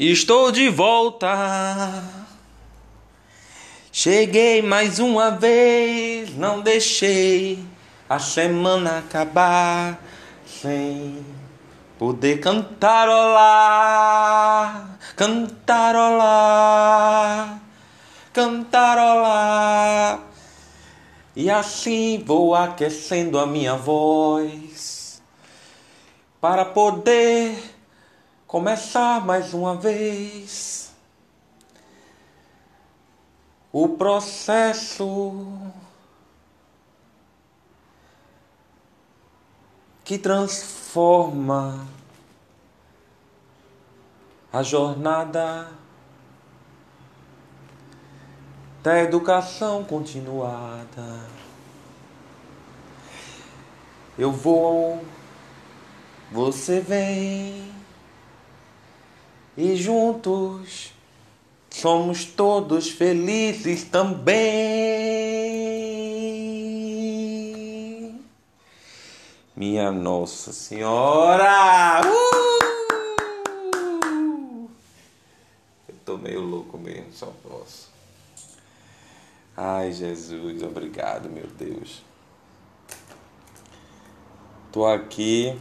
Estou de volta. Cheguei mais uma vez, não deixei a semana acabar sem poder cantarolar, cantarolar, cantarolar. E assim vou aquecendo a minha voz para poder começar mais uma vez o processo que transforma a jornada da educação continuada. Eu vou, você vem e juntos somos todos felizes também. Minha Nossa Senhora! Uh! Eu tô meio louco mesmo, só posso. Ai, Jesus, obrigado, meu Deus. Tô aqui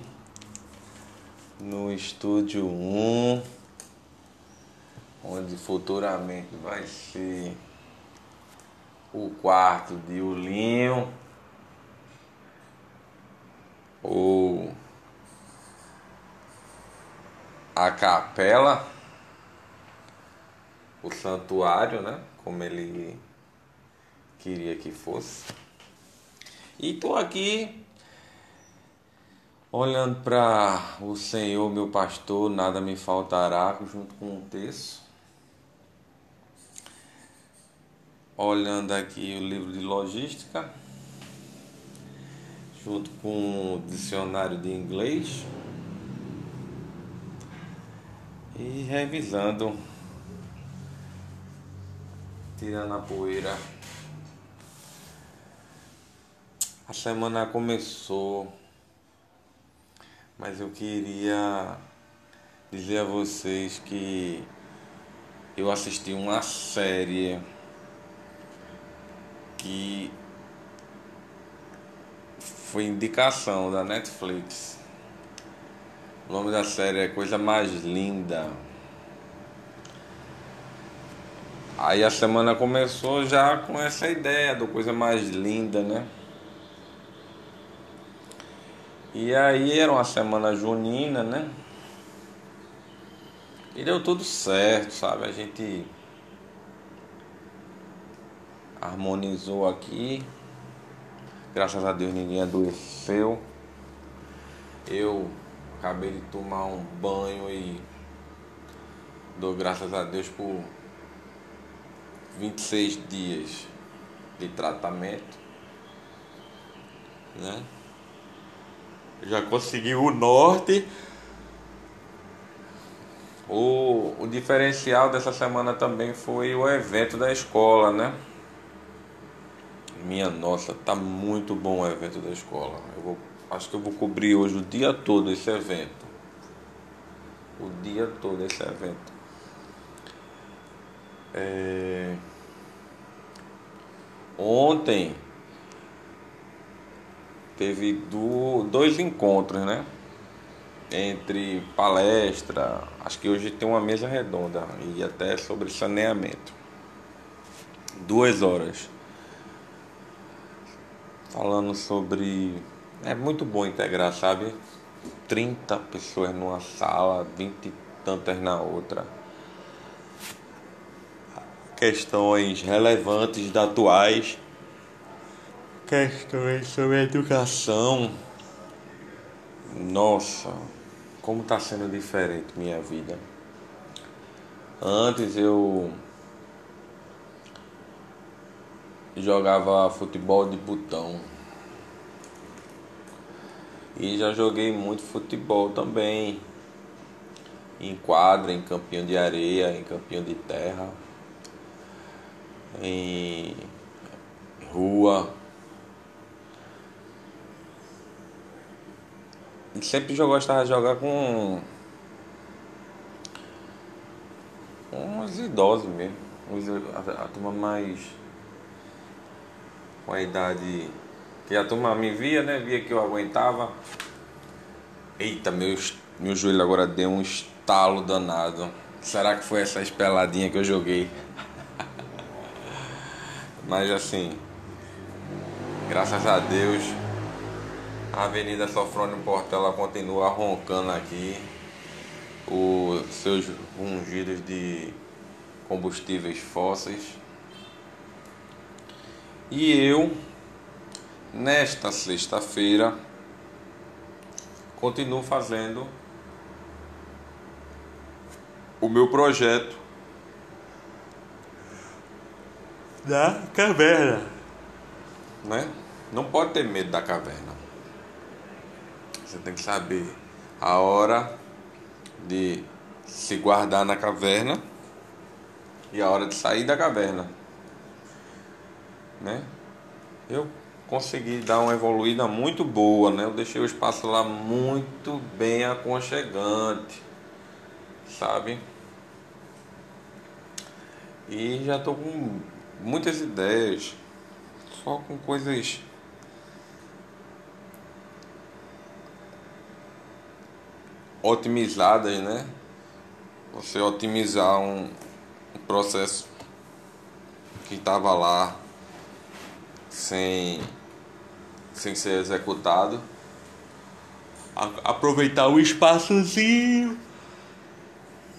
no estúdio 1 onde futuramente vai ser o quarto de Ulinho ou a capela, o santuário, né? Como ele queria que fosse. E estou aqui olhando para o Senhor, meu pastor, nada me faltará, junto com um texto. Olhando aqui o livro de logística, junto com o dicionário de inglês e revisando, tirando a poeira. A semana começou, mas eu queria dizer a vocês que eu assisti uma série que foi indicação da Netflix. O nome da série é Coisa Mais Linda. Aí a semana começou já com essa ideia do Coisa Mais Linda, né? E aí era uma semana junina, né? E deu tudo certo, sabe? A gente harmonizou aqui. Graças a Deus ninguém adoeceu. Eu acabei de tomar um banho e dou graças a Deus por 26 dias de tratamento. Né? Já consegui o norte. O, o diferencial dessa semana também foi o evento da escola, né? Minha nossa, tá muito bom o evento da escola. Eu vou, acho que eu vou cobrir hoje o dia todo esse evento. O dia todo esse evento. É... Ontem teve do, dois encontros, né? Entre palestra, acho que hoje tem uma mesa redonda e até sobre saneamento. Duas horas falando sobre. É muito bom integrar, sabe? 30 pessoas numa sala, 20 e tantas na outra. Questões relevantes da atuais. Questões sobre educação. Nossa, como está sendo diferente minha vida. Antes eu jogava futebol de botão. E já joguei muito futebol também. Em quadra, em campinho de areia, em campinho de terra, em rua. E sempre eu gostava de jogar com os idosos mesmo. A turma mais. Com a idade. Que a turma me via, né? Via que eu aguentava. Eita, meu, meu joelho agora deu um estalo danado. Será que foi essa espeladinha que eu joguei? Mas assim, graças a Deus, a Avenida Sofrônio Portela continua roncando aqui os seus ungidos de combustíveis fósseis. E eu, nesta sexta-feira, continuo fazendo o meu projeto da caverna, né? Não pode ter medo da caverna. Você tem que saber a hora de se guardar na caverna e a hora de sair da caverna, né? Eu consegui dar uma evoluída muito boa, né? Eu deixei o espaço lá muito bem aconchegante, sabe? E já tô com muitas ideias, só com coisas otimizadas, né? Você otimizar um processo que estava lá sem, sem ser executado. A, aproveitar o espaçozinho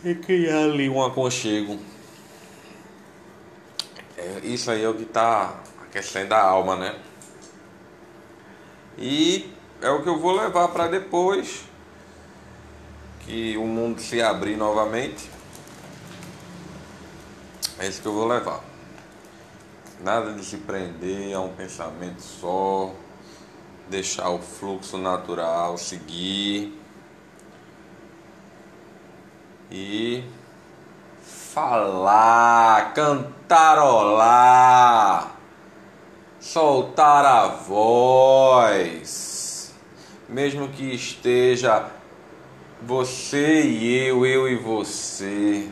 e criar ali um aconchego. É, isso aí é o que está aquecendo a alma, né? E é o que eu vou levar para depois que o mundo se abrir novamente, é isso que eu vou levar. Nada de se prender a um pensamento só, deixar o fluxo natural seguir e falar, cantarolar, soltar a voz, mesmo que esteja você e eu, eu e você.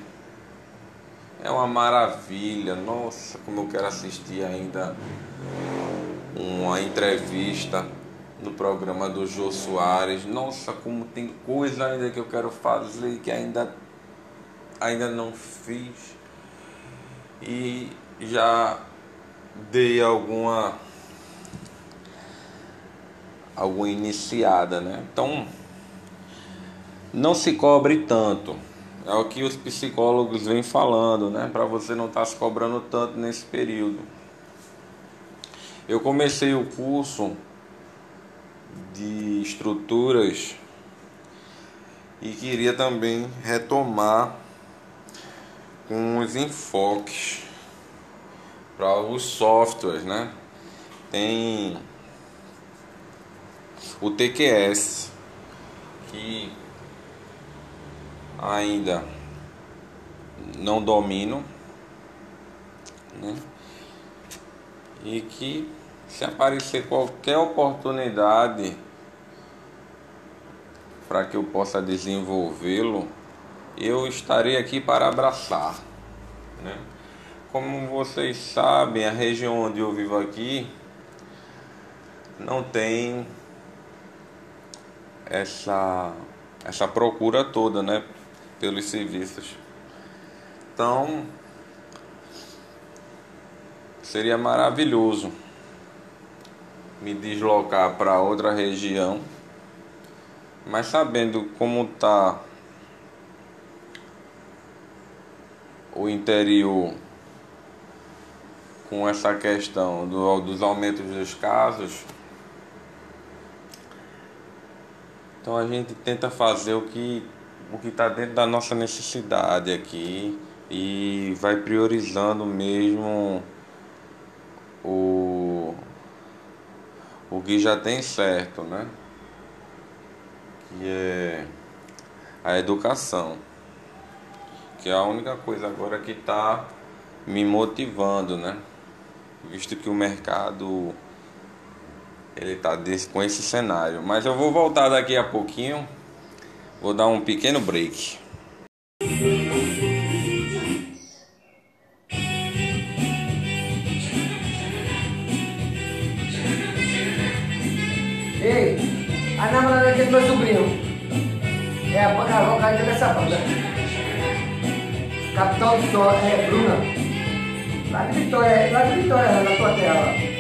É uma maravilha. Nossa, como eu quero assistir ainda uma entrevista no programa do Jô Soares. Nossa, como tem coisa ainda que eu quero fazer que ainda ainda não fiz. E já dei alguma alguma iniciada, né? Então, não se cobre tanto. É o que os psicólogos vêm falando, né? Para você não estar tá se cobrando tanto nesse período. Eu comecei o curso de estruturas e queria também retomar com os enfoques para os softwares, né? Tem o TQS que ainda não domino, né? E que se aparecer qualquer oportunidade para que eu possa desenvolvê-lo, eu estarei aqui para abraçar, né? Como vocês sabem, a região onde eu vivo aqui não tem essa essa procura toda, né? Pelos serviços. Então, seria maravilhoso me deslocar para outra região, mas sabendo como está o interior com essa questão do, dos aumentos dos casos, então a gente tenta fazer o que o que está dentro da nossa necessidade aqui e vai priorizando mesmo o, o que já tem certo, né? Que é a educação, que é a única coisa agora que está me motivando, né? Visto que o mercado ele está com esse cenário. Mas eu vou voltar daqui a pouquinho Vou dar um pequeno break. Ei, a namorada aqui é do meu sobrinho. É a banda vocalista dessa banda. Capitão Sol é Bruna. Lá de Vitória, lá de Vitória, na tua tela.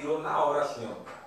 tirou na hora assim, ó.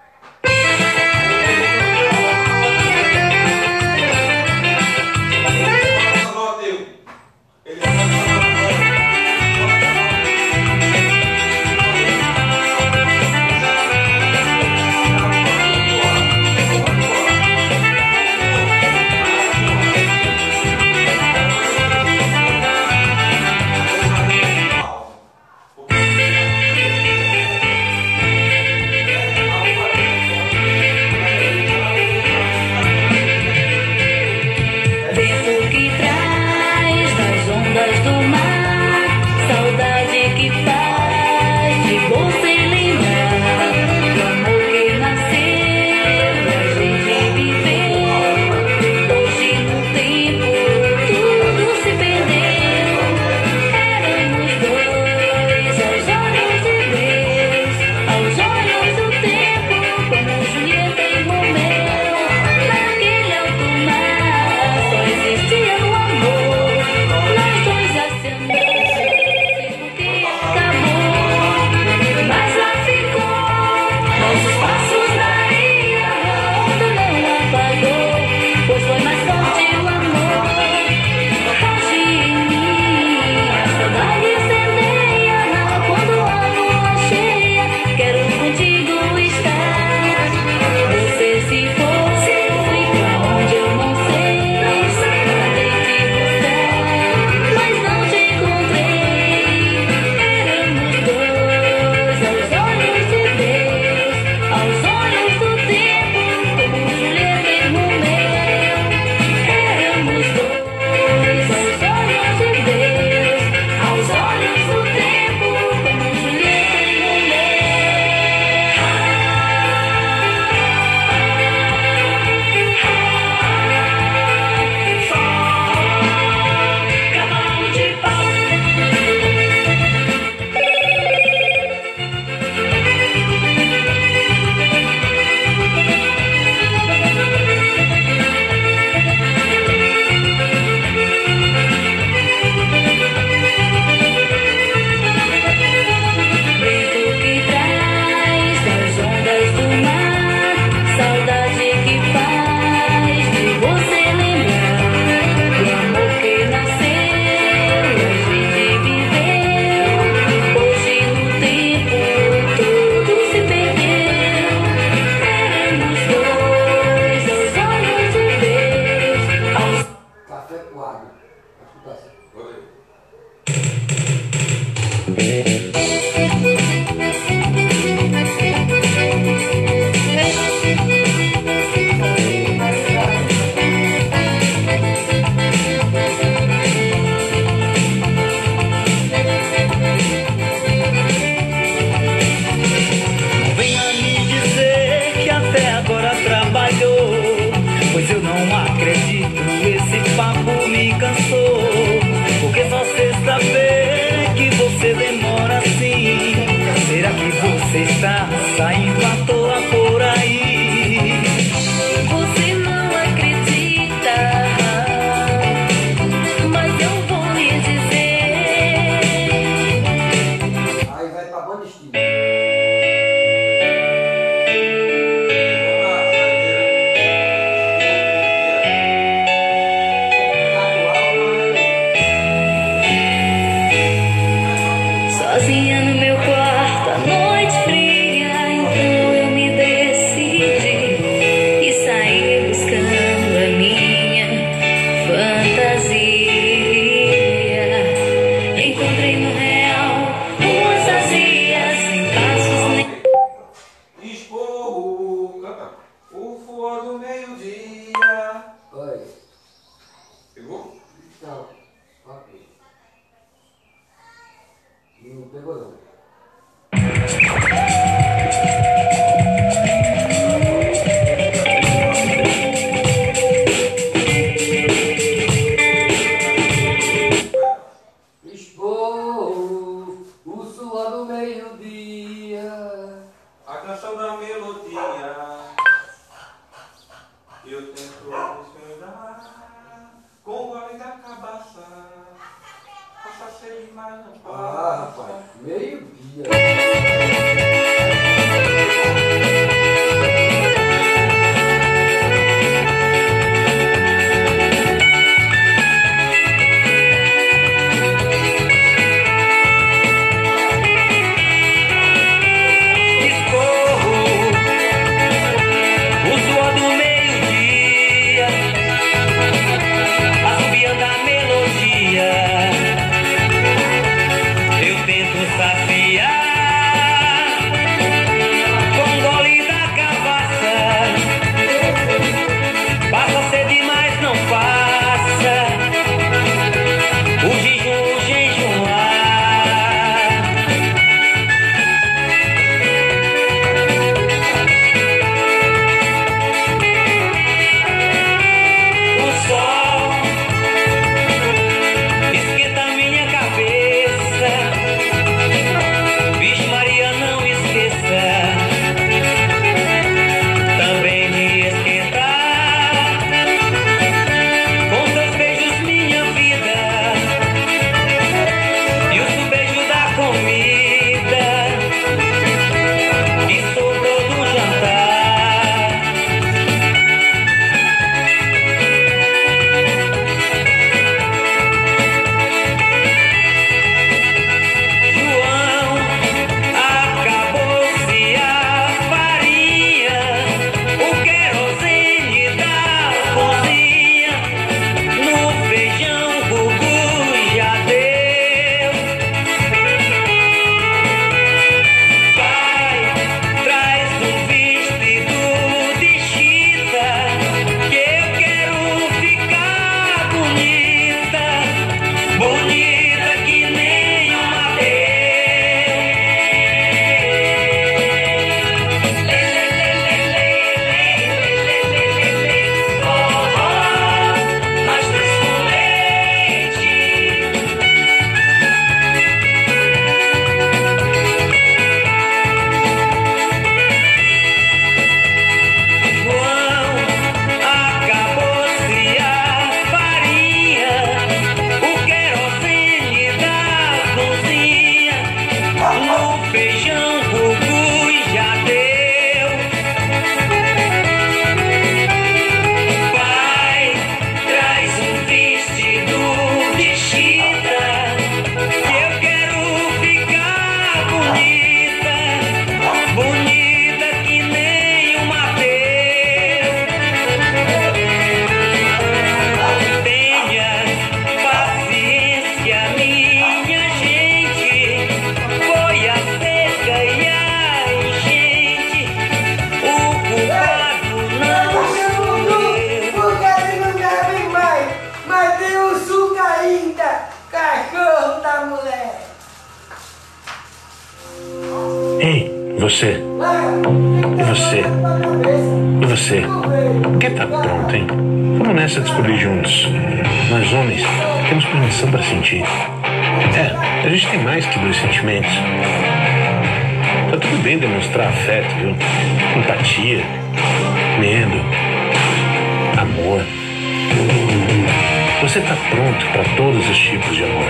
para todos os tipos de amor.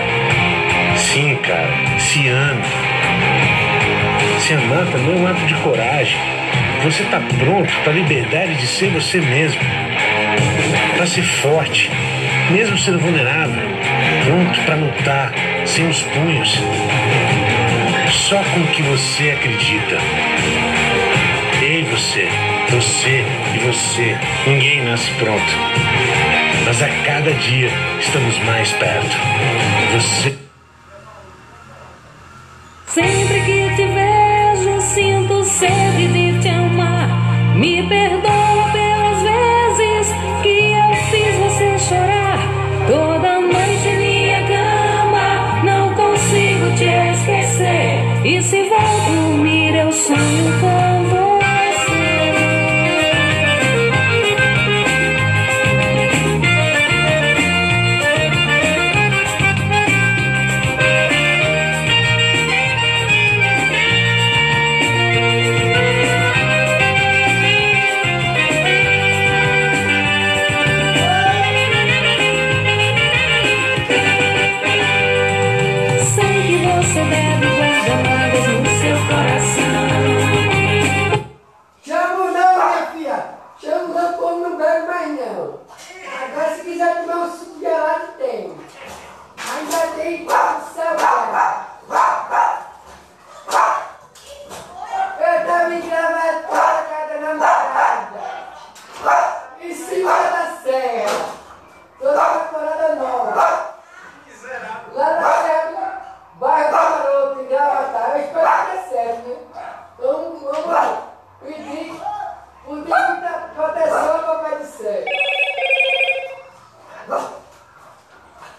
Sim, cara, se ame. Se amar também é um ato de coragem. Você está pronto para a liberdade de ser você mesmo. Para ser forte, mesmo sendo vulnerável. Pronto para lutar, sem os punhos. Só com o que você acredita. Ei, você, você e você. Ninguém nasce pronto mas a cada dia estamos mais perto. Você. Sempre que te vejo, sinto sede de te amar. Me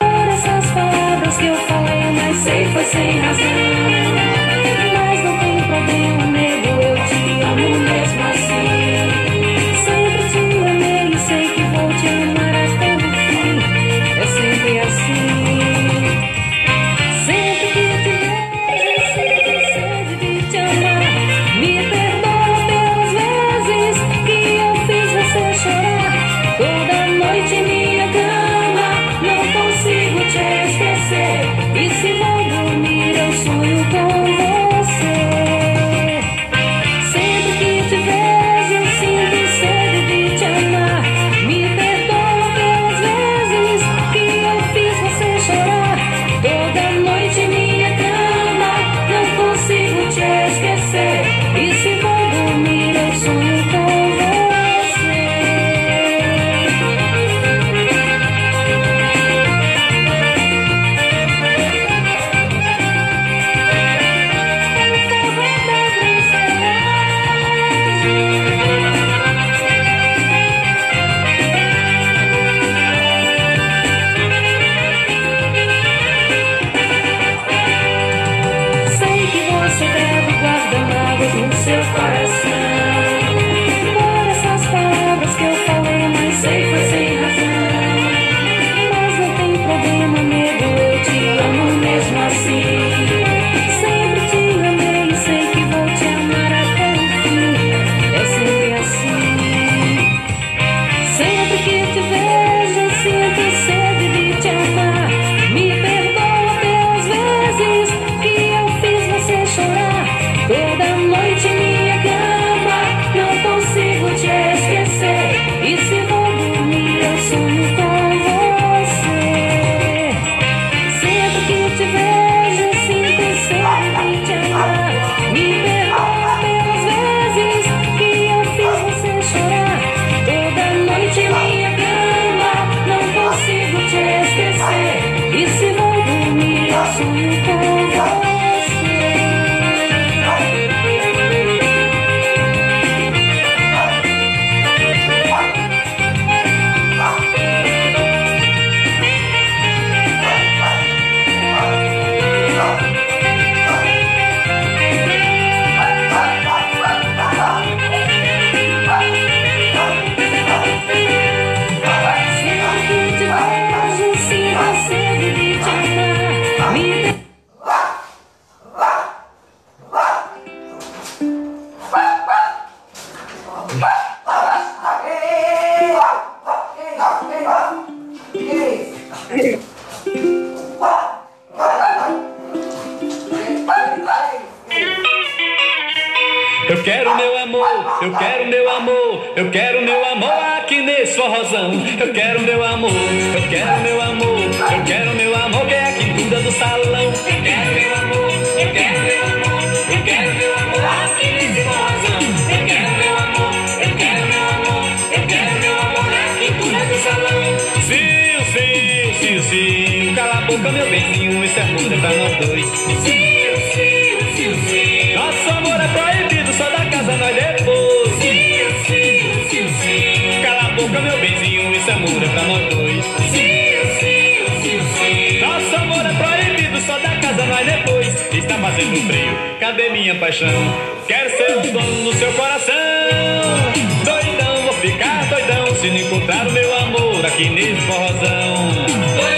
Essas palavras que eu falei, mas sei foi sem razão. Eu quero meu amor, eu quero meu amor, eu quero meu amor que é a quintura do salão. Eu quero meu amor, eu quero meu amor, eu quero meu amor aqui nesse forrozão. Eu quero meu amor, eu quero meu amor, eu quero meu amor na quintura do salão. Sim, sim, sim, sim, cala a boca meu benzinho, isso é música pra nós dois. Sim, Fazendo frio, cadê minha paixão? Quero ser o dono do seu coração. Doidão, vou ficar doidão se não encontrar o meu amor aqui nesse forrozão.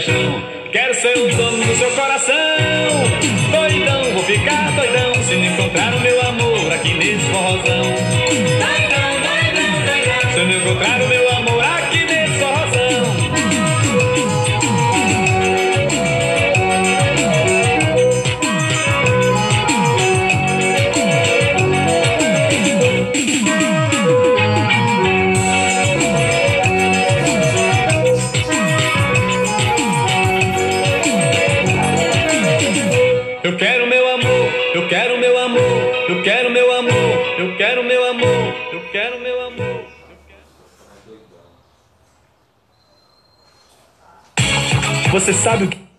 Paixão? Quero ser o dono do seu coração. Doidão, vou ficar doidão se não encontrar o meu amor aqui nesse forrozão. Doidão, doidão, doidão. Se não encontrar o eu quero meu amor, eu quero meu amor, eu quero meu amor, eu quero meu amor. Você sabe o que.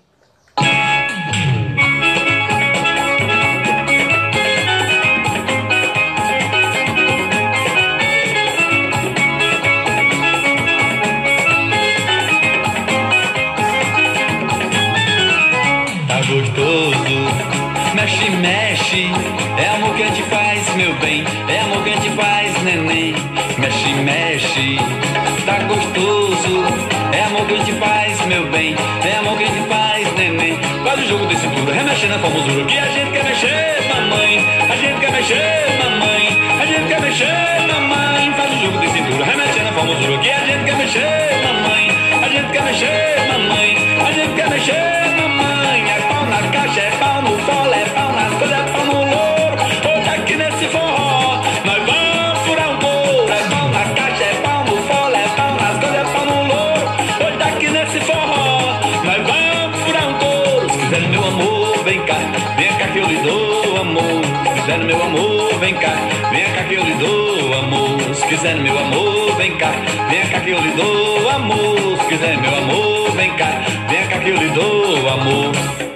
Que te faz, meu bem. É amor que te faz, neném. Faz o jogo desse tudo, remexendo a formosura. Que a gente quer mexer, mamãe. A gente quer mexer, mamãe. A gente quer mexer, mamãe. Faz o jogo desse tudo, remexendo a formosura. Que a gente quer mexer, mamãe. A gente quer mexer, mamãe. A gente quer mexer, quiser meu amor, vem cá, vem cá que eu lhe dou amor. Se quiser meu amor, vem cá, vem cá que eu lhe dou amor.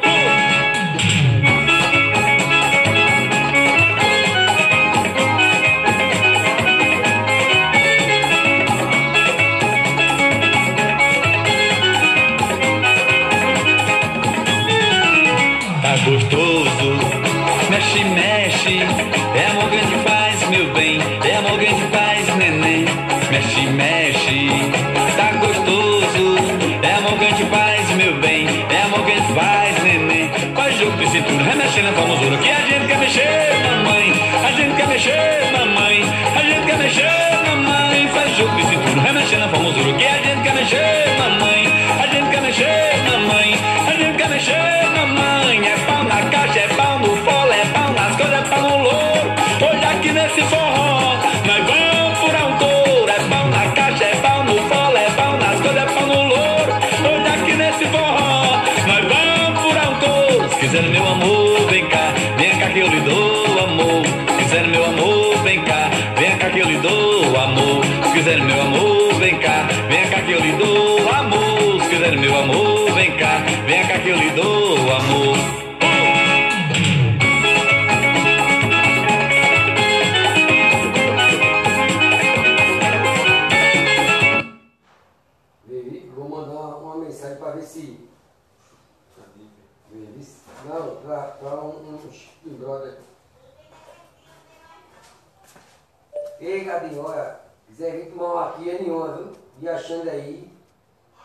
Ei, Gadinho, olha, quiser vir tomar uma aqui é nenhuma, viu? E achando aí,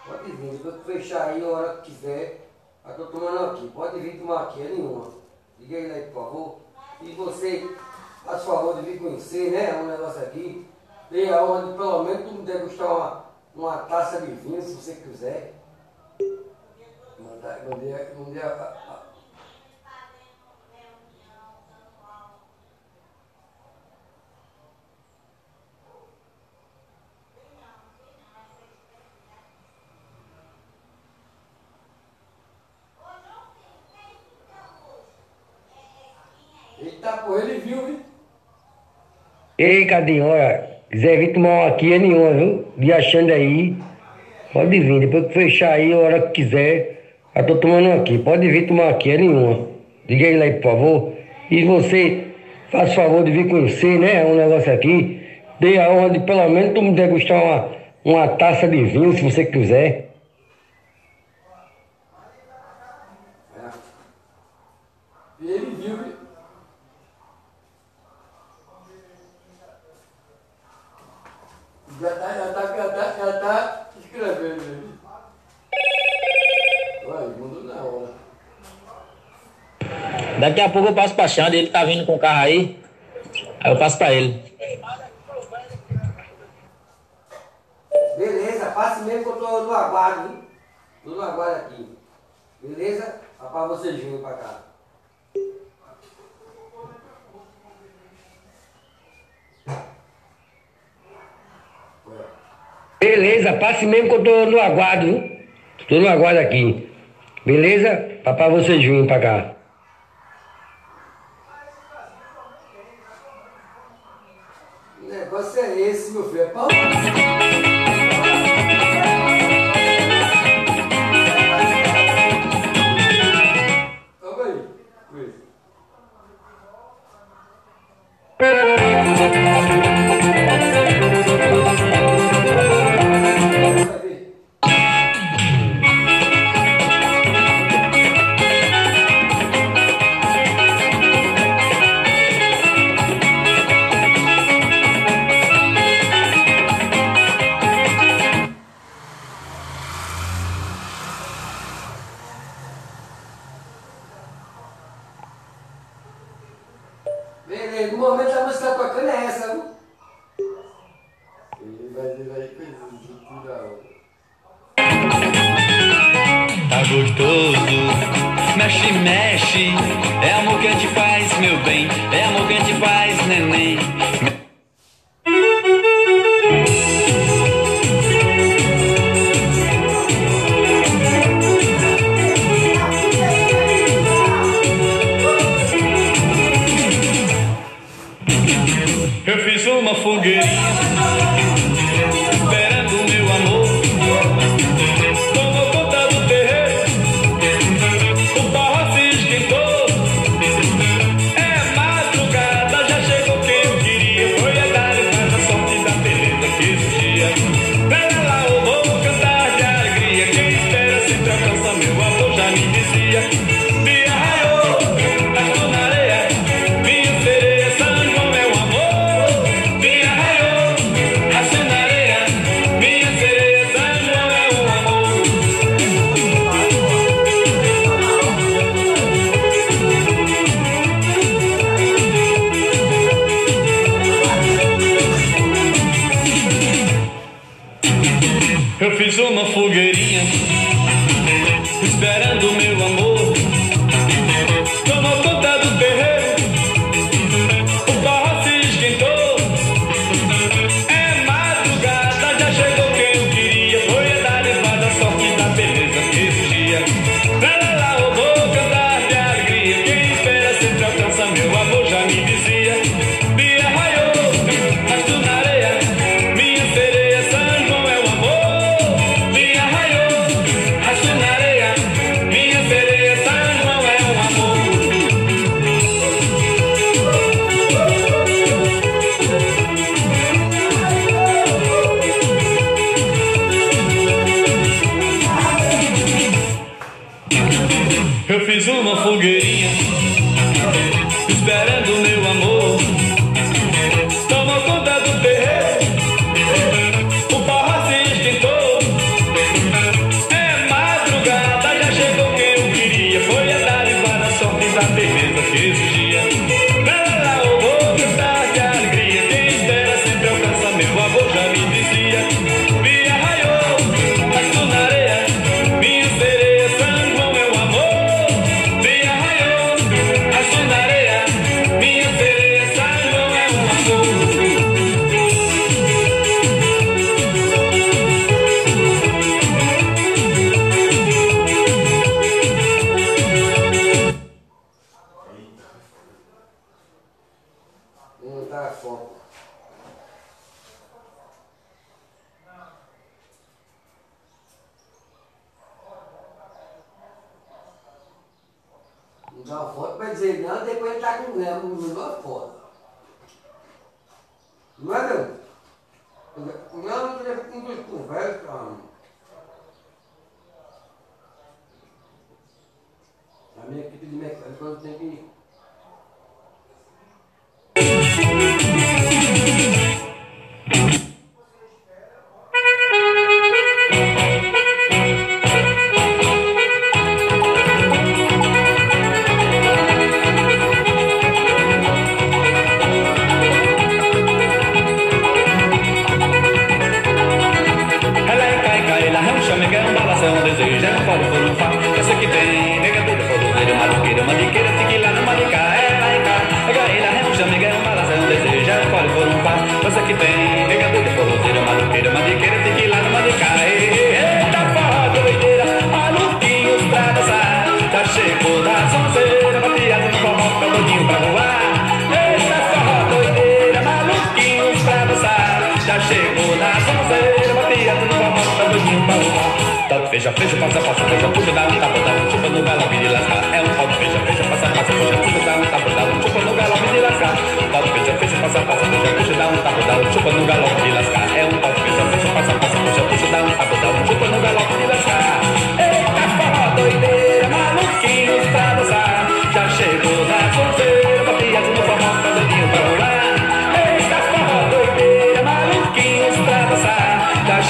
pode vir. Depois que fechar aí, a hora que quiser, eu tô tomando aqui. Pode vir tomar aqui é nenhuma. Liga ele aí, por favor. E você, faz favor de vir conhecer, né? Um negócio aqui. Dê aonde pelo menos tu me degustar uma, uma taça de vinho, se você quiser. Mandei, mandei a, a, a- Eita, pô, ele viu, viu? Ei, Cadinho, olha, quiser vir tomar uma aqui é nenhuma, viu? De achando aí, pode vir. Depois que fechar aí, a hora que quiser, eu tô tomando uma aqui. Pode vir tomar aqui, é nenhuma. Diga aí, por favor. E você, faz favor de vir conhecer, né? Um negócio aqui. Dê a honra de pelo menos tu me degustar uma, uma taça de vinho, se você quiser. E ele viu, viu? Já tá, já tá, já tá, já tá escrevendo aí. Olha, mandou na hora. Daqui a pouco eu passo pra Xande, ele tá vindo com o carro aí. Aí eu passo pra ele. Beleza, passe mesmo que eu tô no aguardo, viu? Tô no aguardo aqui. Beleza? Rapaz, vocês virem pra cá. Beleza, passe mesmo que eu tô no aguardo, viu? Tô no aguardo aqui. Beleza? Papai, vocês virem pra cá.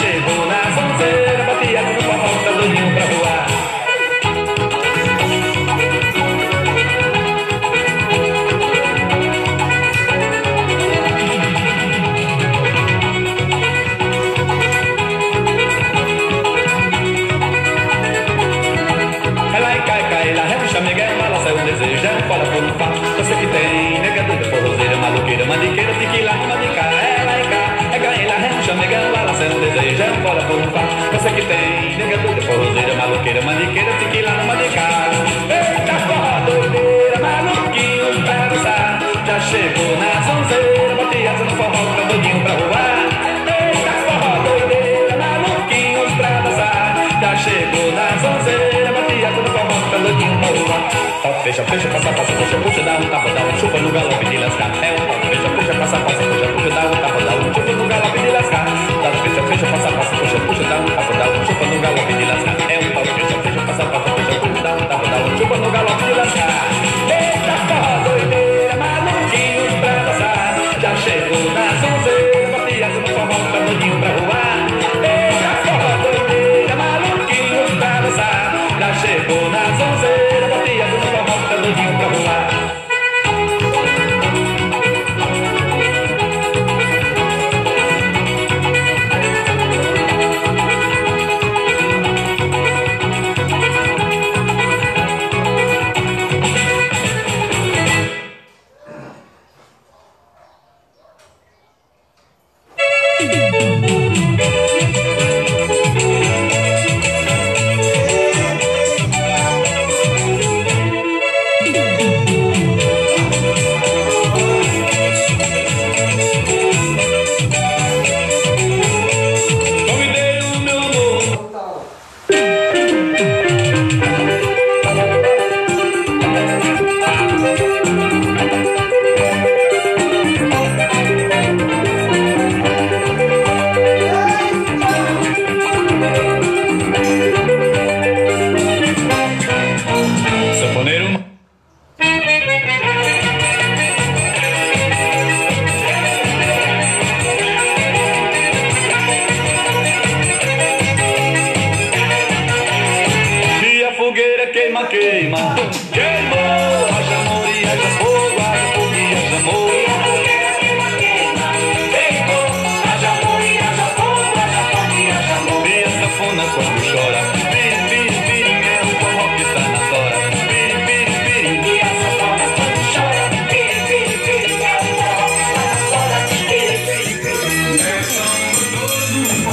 Já